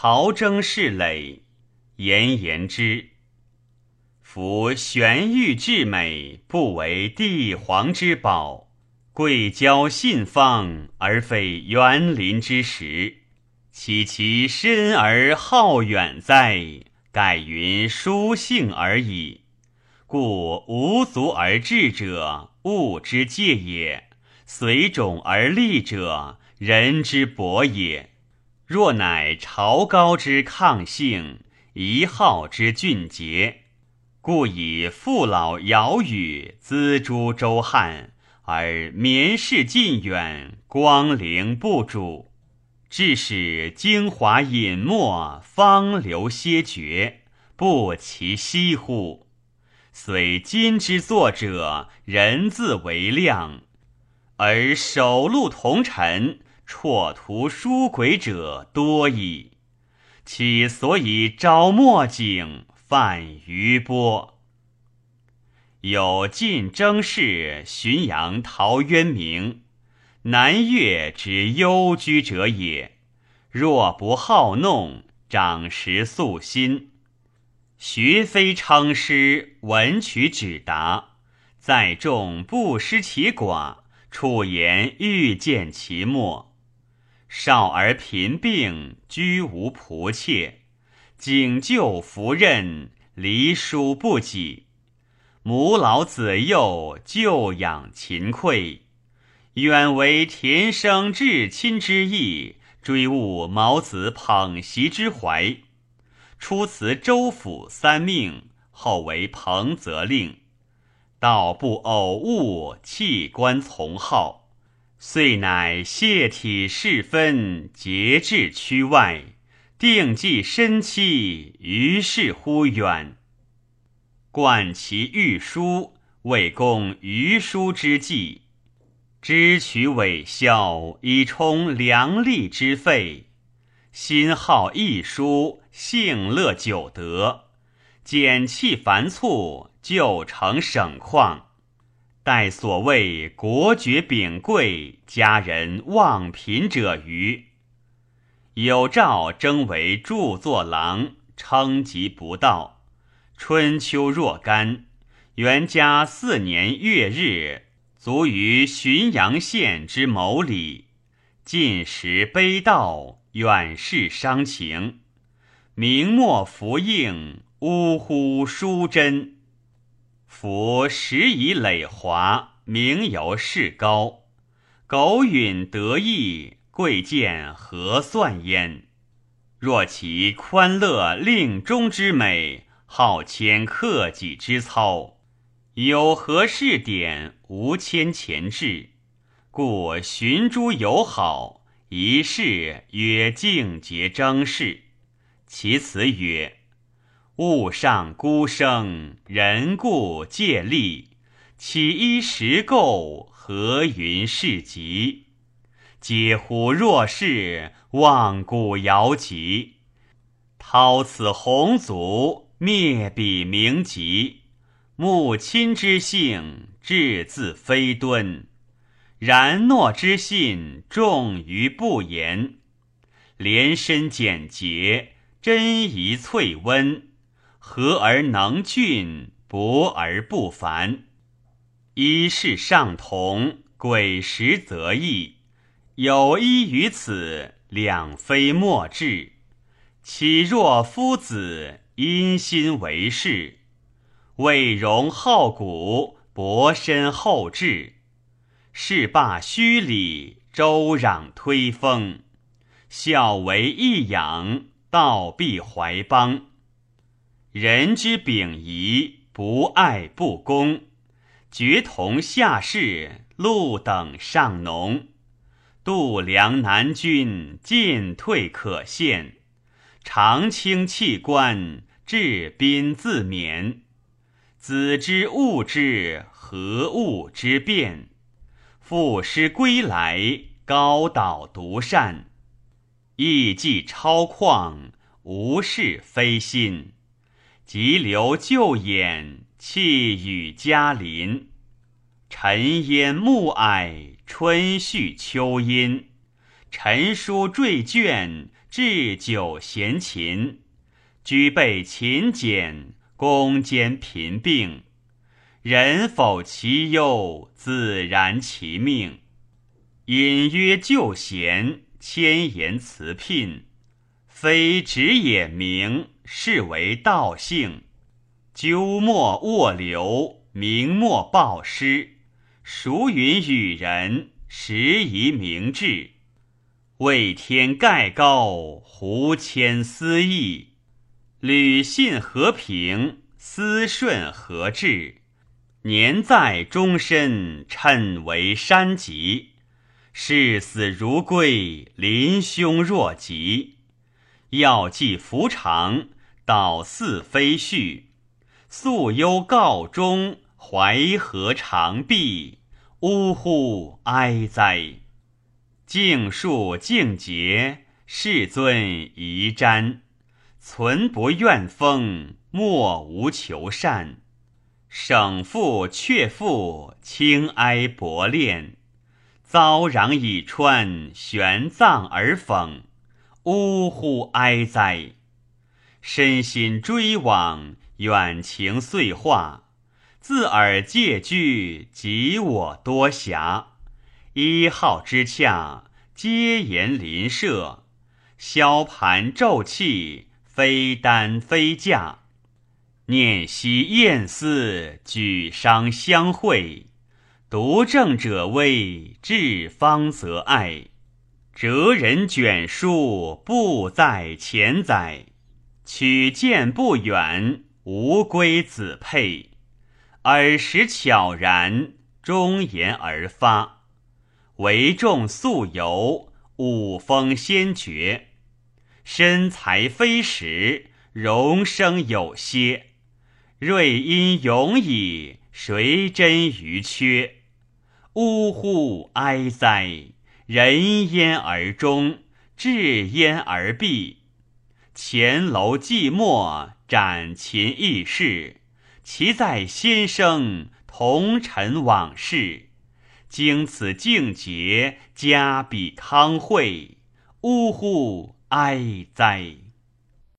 朝征事累，言言之。夫玄玉至美，不为帝皇之宝；贵交信方，而非园林之实。岂其深而浩远哉？盖云书性而已。故无足而治者，物之介也；随种而立者，人之博也。若乃朝高之抗性，一号之俊杰。故以父老尧禹资诸周汉，而绵世近远，光灵不主，致使精华隐没，方流歇绝，不其惜乎？虽今之作者，人自为量，而首录同尘，辍图书轨者多矣。其所以招墨景？泛余波，有晋征士浔阳陶渊明，南越之幽居者也。若不好弄，长识素心。学非称师，文曲指达，在众不失其寡，处言欲见其末。少而贫病，居无仆妾。景旧服任，离书不己；母老子幼，就养勤匮。远为田生至亲之意，追悟毛子捧习之怀。初辞州府三命，后为彭泽令。道不偶物，弃官从号，遂乃谢体事分，节制区外。定计深期，于是乎远。冠其御书，为供余书之计。知取伪效，以充良吏之费。心好逸书，性乐久德，简气繁促，就成省况。待所谓国爵秉贵，家人望贫者余。有诏征为著作郎，称疾不到。春秋若干，元嘉四年月日，卒于浔阳县之某里。近时悲悼，远视伤情。明末符印，呜呼书真。夫时以累华，名由势高。苟允得意。贵贱何算焉？若其宽乐令中之美，好谦克己之操，有何事典无谦前志？故寻诸友好，一事曰敬节征事。其辞曰：物上孤生，人故借力。岂依时构，何云事极？嗟乎若是，望古遥极。掏此鸿族，灭彼名籍。母亲之性，志自非敦；然诺之信，重于不言。廉身简洁，真宜翠温。和而能俊，博而不凡。一是上同，鬼实则异。有一于此，两非莫治。岂若夫子因心为事，为荣好古，博深厚志。事罢虚礼，周攘推风。孝为义养，道必怀邦。人之秉仪，不爱不公。绝同下士，禄等上农。度量南军，进退可限；长清弃官，治宾自勉。子之物之，何物之变？父师归来，高岛独善。意计超旷，无事非心。急流旧眼，气雨嘉林。尘烟暮霭，春絮秋阴；晨书坠卷，置酒闲琴，居备勤俭，攻坚贫病。人否其忧，自然其命。隐约旧贤，千言辞聘，非直也名，是为道性。鸠莫卧流，明莫报失。孰云与人？时宜明志。为天盖高，胡谦思义。履信和平，思顺和治。年在终身，称为山疾。视死如归，临凶若疾。要计服长，导似飞絮。素忧告终，怀河长碧。呜呼哀哉！敬树敬节，世尊宜瞻。存不怨风，莫无求善。省父却父，轻哀薄恋。遭壤以川，玄葬而讽。呜呼哀哉！身心追往，远情遂化。自尔借据，及我多暇。一号之洽，皆言邻舍。萧盘骤气，非单非驾。念昔燕思，举觞相会。独正者危，至方则爱。哲人卷书，不在前载。取剑不远，无归子佩。耳时悄然，忠言而发。为众素游，五风先觉。身材非实，容声有歇。瑞音永矣，谁真于缺？呜呼哀哉！人焉而终，志焉而毕。前楼寂寞，展琴易事。其在先生，同尘往事。经此境节，家比康会。呜呼哀哉！